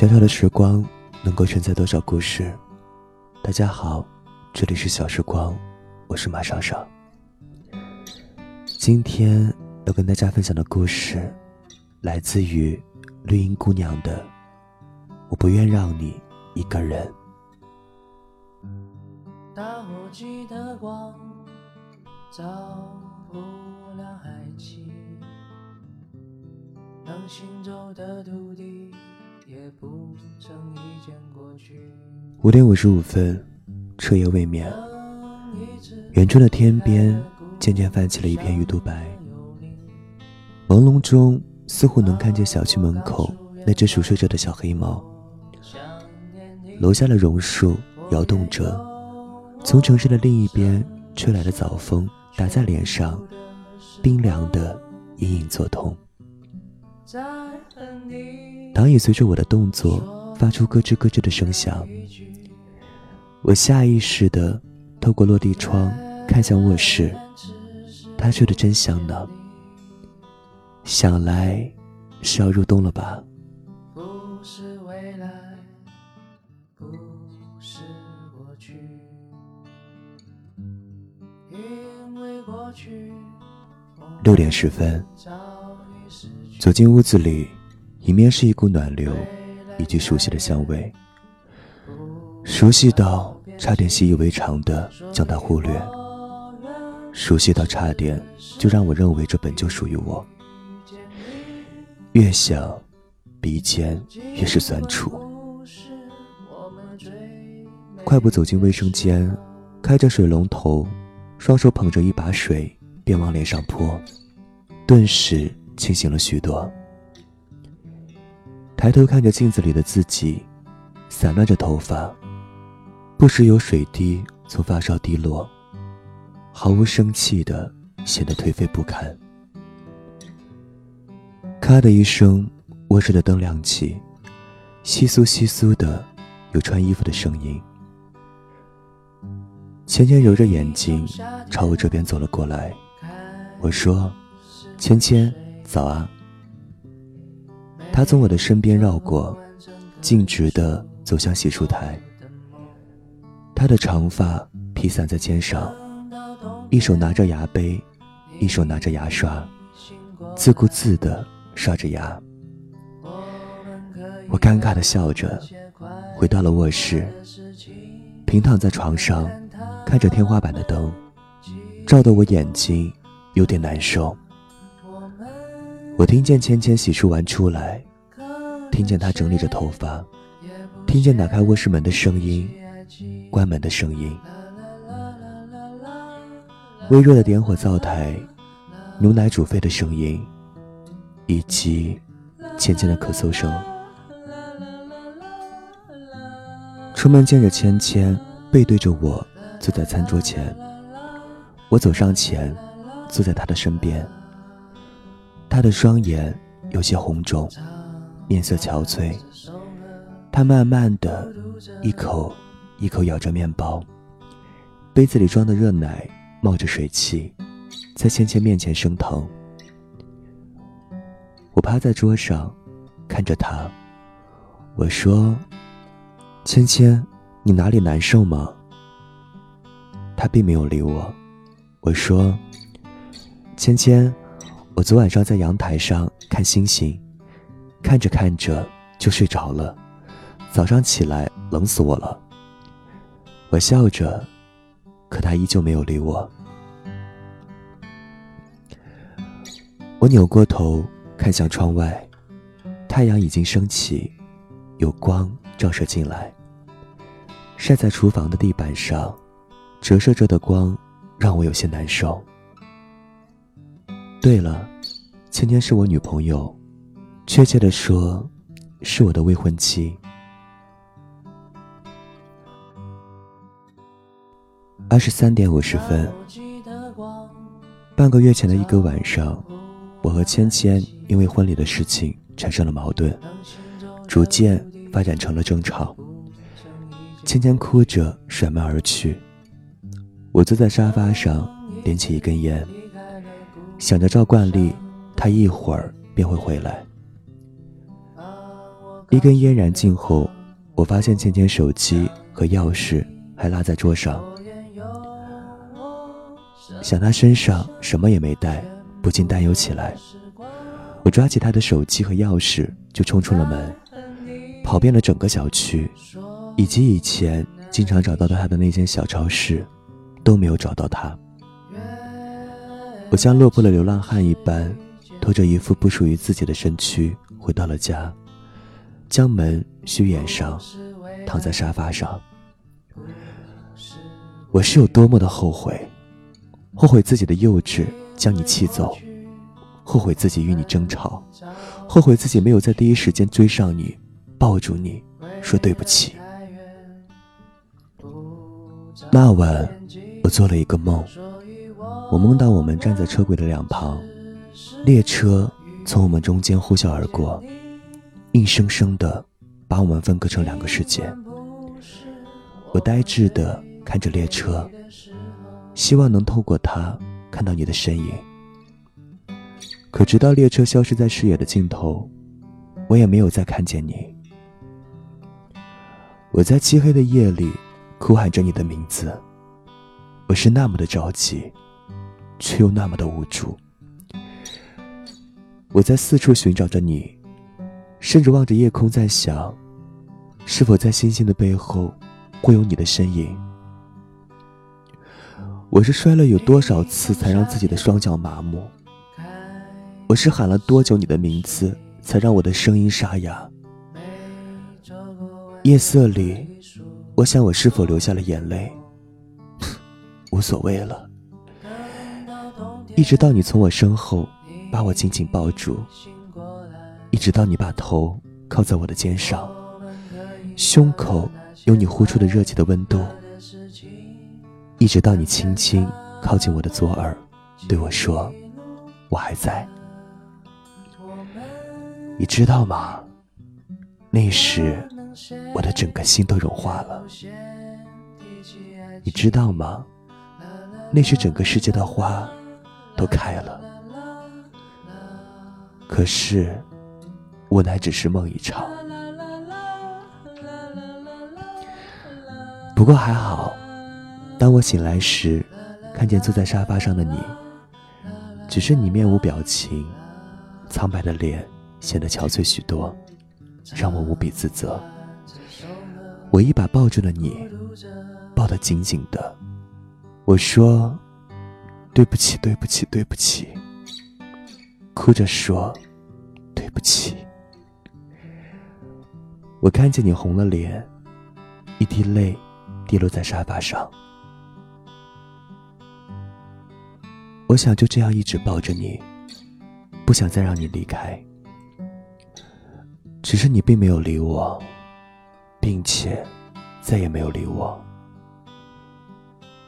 小小的时光能够承载多少故事？大家好，这里是小时光，我是马爽爽。今天要跟大家分享的故事，来自于绿茵姑娘的《我不愿让你一个人》。打火机的光照不亮海气，能行走的土地。五点五十五分，彻夜未眠。远处的天边渐渐泛起了一片鱼肚白，朦胧中似乎能看见小区门口那只熟睡着的小黑猫。楼下的榕树摇动着，从城市的另一边吹来的早风打在脸上，冰凉的隐隐作痛。躺椅随着我的动作发出咯吱咯吱的声响，我下意识地透过落地窗看向卧室，他睡得真香呢。想来是要入冬了吧？六点十分，走进屋子里。迎面是一股暖流，以及熟悉的香味，熟悉到差点习以为常的将它忽略，熟悉到差点就让我认为这本就属于我。越想，鼻尖越是酸楚。快步走进卫生间，开着水龙头，双手捧着一把水，便往脸上泼，顿时清醒了许多。抬头看着镜子里的自己，散乱着头发，不时有水滴从发梢滴落，毫无生气的显得颓废不堪。咔的一声，卧室的灯亮起，窸窣窸窣的有穿衣服的声音。芊芊揉着眼睛朝我这边走了过来，我说：“芊芊，早啊。”他从我的身边绕过，径直的走向洗漱台。他的长发披散在肩上，一手拿着牙杯，一手拿着牙刷，自顾自地刷着牙。我尴尬地笑着，回到了卧室，平躺在床上，看着天花板的灯，照得我眼睛有点难受。我听见芊芊洗漱完出来，听见她整理着头发，听见打开卧室门的声音，关门的声音，微弱的点火灶台，牛奶煮沸的声音，以及芊芊的咳嗽声。出门见着芊芊背对着我坐在餐桌前，我走上前，坐在她的身边。他的双眼有些红肿，面色憔悴。他慢慢的一口一口咬着面包，杯子里装的热奶冒着水汽，在芊芊面前升腾。我趴在桌上，看着他，我说：“芊芊，你哪里难受吗？”他并没有理我。我说：“芊芊。”我昨晚上在阳台上看星星，看着看着就睡着了，早上起来冷死我了。我笑着，可他依旧没有理我。我扭过头看向窗外，太阳已经升起，有光照射进来，晒在厨房的地板上，折射着的光让我有些难受。对了，芊芊是我女朋友，确切的说，是我的未婚妻。二十三点五十分，半个月前的一个晚上，我和芊芊因为婚礼的事情产生了矛盾，逐渐发展成了争吵。芊芊哭着甩门而去，我坐在沙发上点起一根烟。想着照惯例，他一会儿便会回来。一根烟燃尽后，我发现芊芊手机和钥匙还落在桌上。想他身上什么也没带，不禁担忧起来。我抓起他的手机和钥匙就冲出了门，跑遍了整个小区，以及以前经常找到他的那间小超市，都没有找到他。我像落魄的流浪汉一般，拖着一副不属于自己的身躯回到了家。将门虚掩上，躺在沙发上。我是有多么的后悔，后悔自己的幼稚将你气走，后悔自己与你争吵，后悔自己没有在第一时间追上你，抱住你，说对不起。那晚，我做了一个梦，我梦到我们站在车轨的两旁，列车从我们中间呼啸而过。硬生生的把我们分割成两个世界。我呆滞的看着列车，希望能透过它看到你的身影。可直到列车消失在视野的尽头，我也没有再看见你。我在漆黑的夜里哭喊着你的名字，我是那么的着急，却又那么的无助。我在四处寻找着你。甚至望着夜空，在想，是否在星星的背后，会有你的身影。我是摔了有多少次，才让自己的双脚麻木？我是喊了多久你的名字，才让我的声音沙哑？夜色里，我想我是否流下了眼泪？无所谓了。一直到你从我身后，把我紧紧抱住。一直到你把头靠在我的肩上，胸口有你呼出的热气的温度。一直到你轻轻靠近我的左耳，对我说：“我还在。”你知道吗？那时我的整个心都融化了。你知道吗？那时整个世界的花都开了。可是。无奈只是梦一场，不过还好，当我醒来时，看见坐在沙发上的你，只是你面无表情，苍白的脸显得憔悴许多，让我无比自责。我一把抱住了你，抱得紧紧的，我说：“对不起，对不起，对不起。”哭着说：“对不起。”我看见你红了脸，一滴泪滴落在沙发上。我想就这样一直抱着你，不想再让你离开。只是你并没有理我，并且再也没有理我。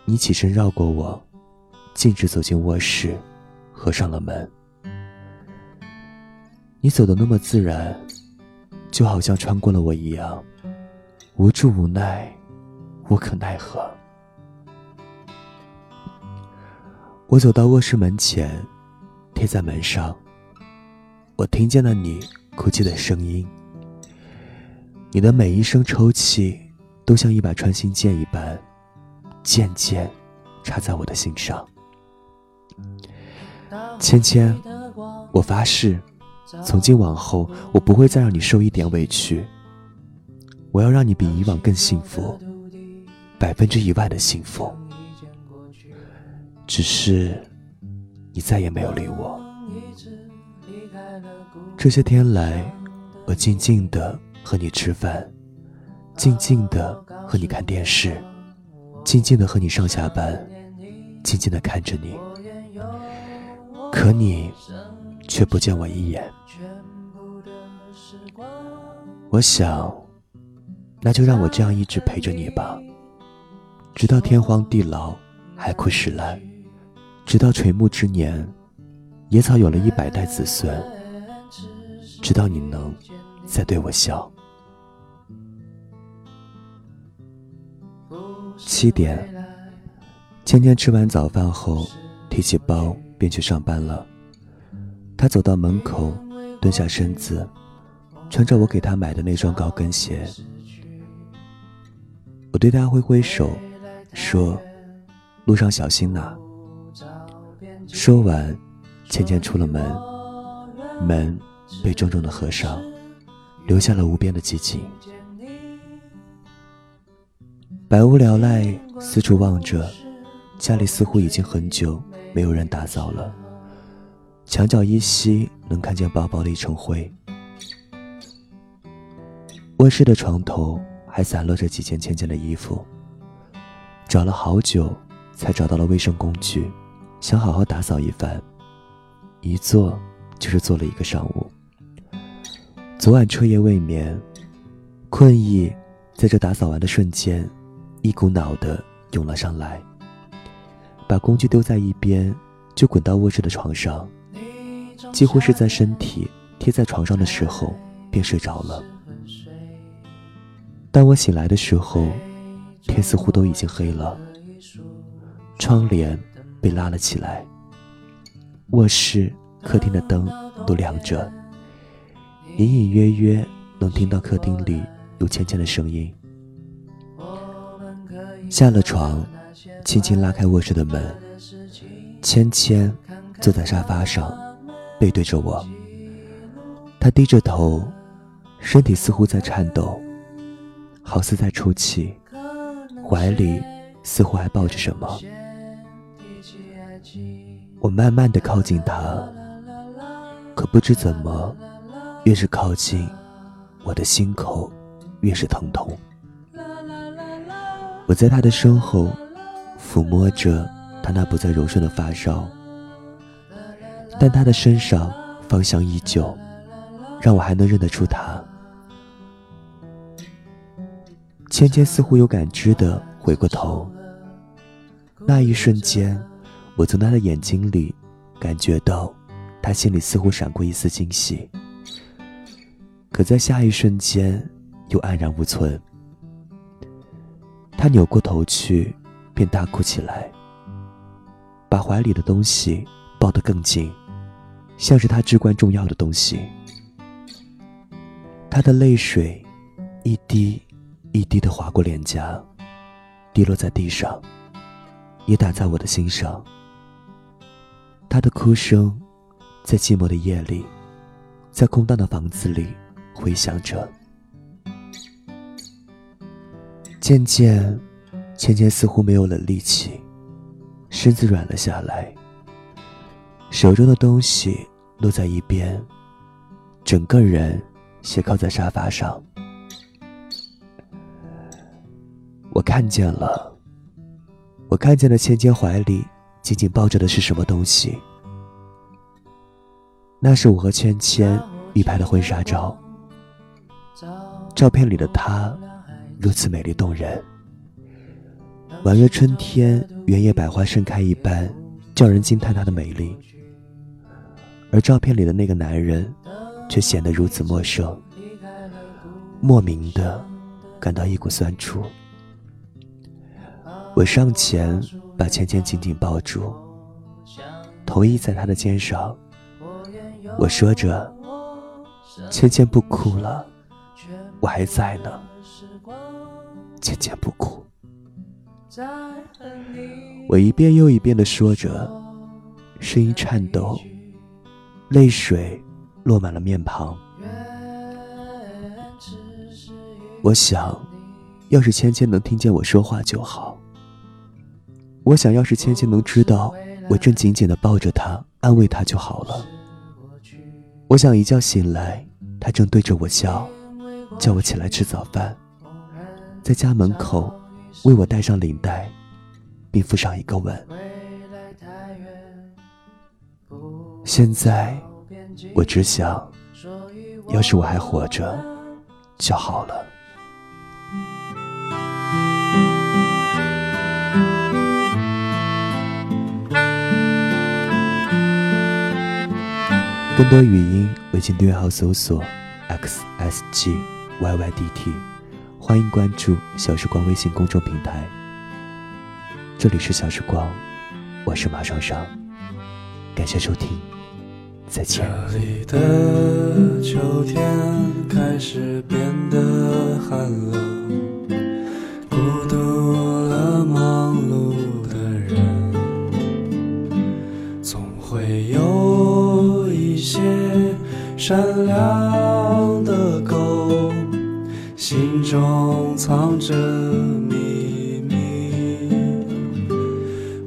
你起身绕过我，径直走进卧室，合上了门。你走的那么自然。就好像穿过了我一样，无助、无奈、无可奈何。我走到卧室门前，贴在门上。我听见了你哭泣的声音。你的每一声抽泣，都像一把穿心剑一般，渐渐插在我的心上。芊芊，我发誓。从今往后，我不会再让你受一点委屈。我要让你比以往更幸福，百分之一万的幸福。只是，你再也没有理我。这些天来，我静静的和你吃饭，静静的和你看电视，静静的和你上下班，静静的看着你。可你。却不见我一眼。我想，那就让我这样一直陪着你吧，直到天荒地老，海枯石烂，直到垂暮之年，野草有了一百代子孙，直到你能再对我笑。七点，芊芊吃完早饭后，提起包便去上班了。他走到门口，蹲下身子，穿着我给他买的那双高跟鞋。我对他挥挥手，说：“路上小心呐。”说完，倩倩出了门，门被重重的合上，留下了无边的寂静。百无聊赖，四处望着，家里似乎已经很久没有人打扫了。墙角依稀能看见薄薄的一层灰。卧室的床头还散落着几件倩倩的衣服。找了好久，才找到了卫生工具，想好好打扫一番。一坐就是坐了一个上午。昨晚彻夜未眠，困意在这打扫完的瞬间，一股脑的涌了上来。把工具丢在一边，就滚到卧室的床上。几乎是在身体贴在床上的时候便睡着了。当我醒来的时候，天似乎都已经黑了，窗帘被拉了起来，卧室、客厅的灯都亮着，隐隐约约能听到客厅里有芊芊的声音。下了床，轻轻拉开卧室的门，芊芊坐在沙发上。背对着我，她低着头，身体似乎在颤抖，好似在出气，怀里似乎还抱着什么。我慢慢的靠近他，可不知怎么，越是靠近，我的心口越是疼痛。我在他的身后，抚摸着他那不再柔顺的发梢。但他的身上芳香依旧，让我还能认得出他。芊芊似乎有感知的回过头，那一瞬间，我从他的眼睛里感觉到，他心里似乎闪过一丝惊喜。可在下一瞬间，又黯然无存。他扭过头去，便大哭起来，把怀里的东西抱得更紧。像是他至关重要的东西，他的泪水一滴一滴的划过脸颊，滴落在地上，也打在我的心上。他的哭声在寂寞的夜里，在空荡的房子里回响着。渐渐，芊芊似乎没有了力气，身子软了下来，手中的东西。落在一边，整个人斜靠在沙发上。我看见了，我看见了芊芊怀里紧紧抱着的是什么东西。那是我和芊芊一拍的婚纱照。照片里的她如此美丽动人，宛若春天原野百花盛开一般，叫人惊叹她的美丽。而照片里的那个男人，却显得如此陌生，莫名的感到一股酸楚。我上前把芊芊紧紧抱住，头依在她的肩上。我说着：“芊芊不哭了，我还在呢。”芊芊不哭。我一遍又一遍的说着，声音颤抖。泪水落满了面庞。我想，要是芊芊能听见我说话就好。我想要是芊芊能知道我正紧紧的抱着她，安慰她就好了。我想一觉醒来，她正对着我笑，叫我起来吃早饭，在家门口为我戴上领带，并附上一个吻。现在，我只想，要是我还活着就好了。更多语音，微信订阅号搜索 xsg yydt，欢迎关注小时光微信公众平台。这里是小时光，我是马双双，感谢收听。再见。这里的秋天开始变得寒冷，孤独了忙善良的狗，心中藏着秘密。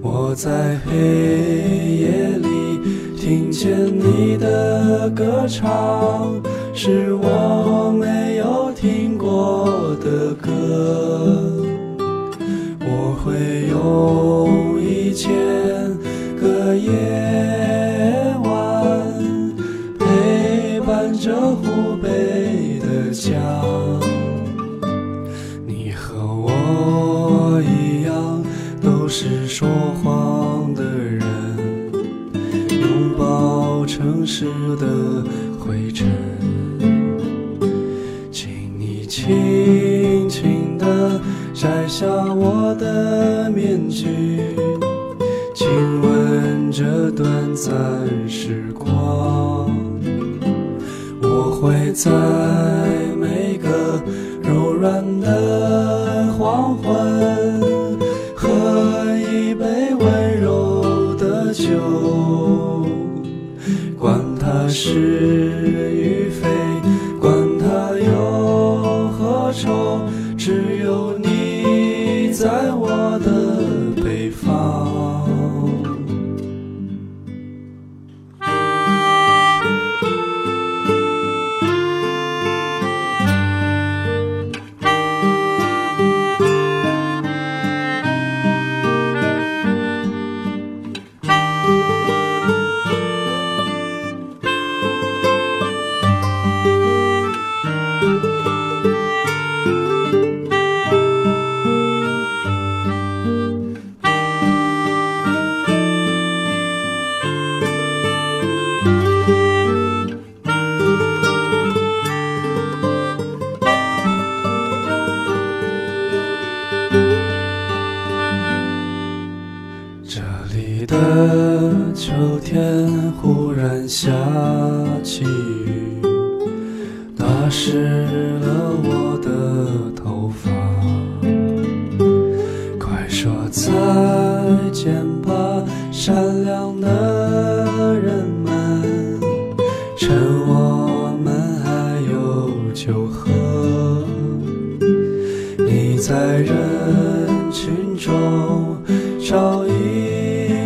我在黑夜里。听见你的歌唱，是我没有听过的歌。我会用一千个夜着湖北的家。你和我一样，都是说谎的人。拥抱城市的灰尘，请你轻轻地摘下我的面具，亲吻这短暂时光。在。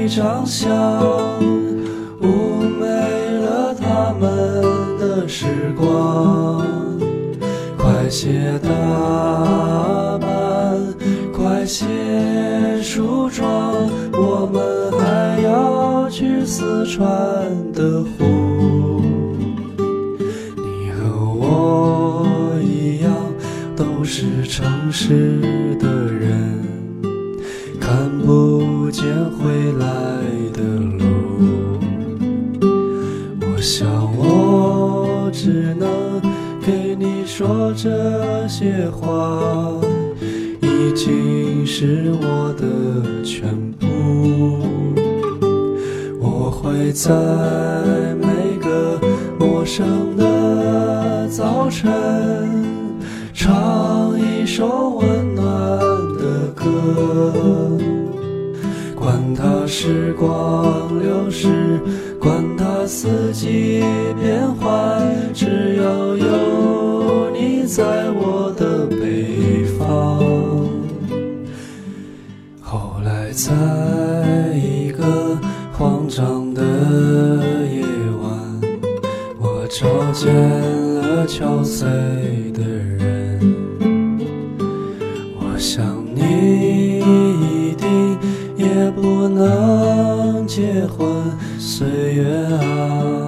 长相，妩媚了他们的时光。快些打扮，快些梳妆，我们还要去四川的湖。你和我一样，都是城市些话，已经是我的全部。我会在每个陌生的早晨，唱一首温暖的歌。管它时光流逝，管它四季变换，只要有你在我我见了憔悴的人。我想你一定。也不能结婚，岁月啊。